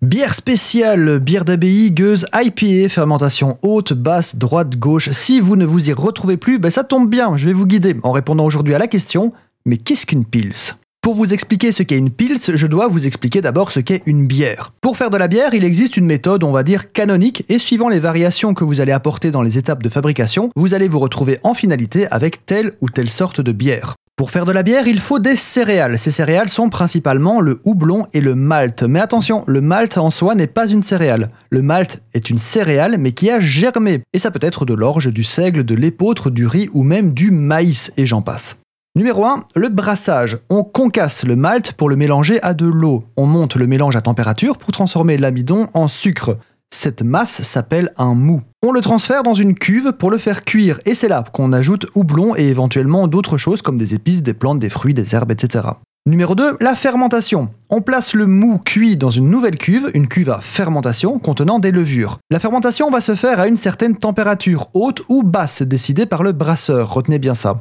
Bière spéciale, bière d'abbaye, gueuse, IPA, fermentation haute, basse, droite, gauche. Si vous ne vous y retrouvez plus, ben ça tombe bien, je vais vous guider en répondant aujourd'hui à la question mais qu'est-ce qu'une pils? Pour vous expliquer ce qu'est une pils, je dois vous expliquer d'abord ce qu'est une bière. Pour faire de la bière, il existe une méthode, on va dire, canonique, et suivant les variations que vous allez apporter dans les étapes de fabrication, vous allez vous retrouver en finalité avec telle ou telle sorte de bière. Pour faire de la bière, il faut des céréales. Ces céréales sont principalement le houblon et le malt. Mais attention, le malt en soi n'est pas une céréale. Le malt est une céréale mais qui a germé. Et ça peut être de l'orge, du seigle, de l'épeautre, du riz ou même du maïs, et j'en passe. Numéro 1, le brassage. On concasse le malt pour le mélanger à de l'eau. On monte le mélange à température pour transformer l'amidon en sucre. Cette masse s'appelle un mou. On le transfère dans une cuve pour le faire cuire et c'est là qu'on ajoute houblon et éventuellement d'autres choses comme des épices, des plantes, des fruits, des herbes, etc. Numéro 2, la fermentation. On place le mou cuit dans une nouvelle cuve, une cuve à fermentation contenant des levures. La fermentation va se faire à une certaine température, haute ou basse, décidée par le brasseur, retenez bien ça.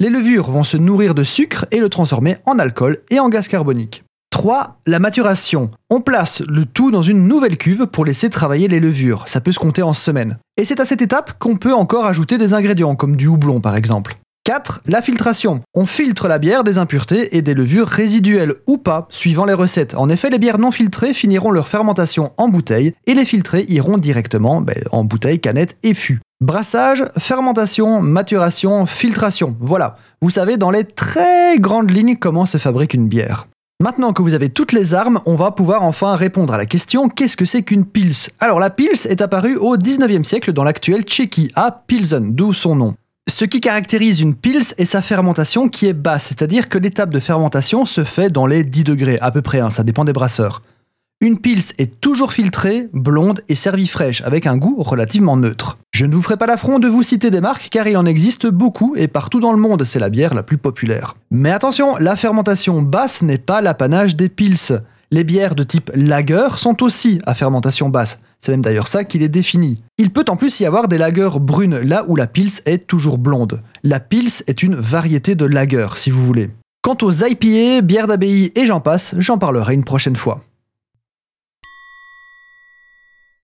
Les levures vont se nourrir de sucre et le transformer en alcool et en gaz carbonique. 3. La maturation. On place le tout dans une nouvelle cuve pour laisser travailler les levures. Ça peut se compter en semaines. Et c'est à cette étape qu'on peut encore ajouter des ingrédients, comme du houblon par exemple. 4. La filtration. On filtre la bière des impuretés et des levures résiduelles ou pas, suivant les recettes. En effet, les bières non filtrées finiront leur fermentation en bouteille et les filtrées iront directement ben, en bouteille, canette et fût. Brassage, fermentation, maturation, filtration. Voilà, vous savez dans les très grandes lignes comment se fabrique une bière. Maintenant que vous avez toutes les armes, on va pouvoir enfin répondre à la question qu'est-ce que c'est qu'une pils? Alors la pils est apparue au 19e siècle dans l'actuelle Tchéquie, à Pilsen, d'où son nom. Ce qui caractérise une pils est sa fermentation qui est basse, c'est-à-dire que l'étape de fermentation se fait dans les 10 degrés à peu près, hein, ça dépend des brasseurs. Une pils est toujours filtrée, blonde et servie fraîche, avec un goût relativement neutre. Je ne vous ferai pas l'affront de vous citer des marques car il en existe beaucoup et partout dans le monde c'est la bière la plus populaire. Mais attention, la fermentation basse n'est pas l'apanage des pils. Les bières de type lager sont aussi à fermentation basse. C'est même d'ailleurs ça qui les définit. Il peut en plus y avoir des lagers brunes là où la pils est toujours blonde. La pils est une variété de lager si vous voulez. Quant aux IPA, bières d'abbaye et j'en passe, j'en parlerai une prochaine fois.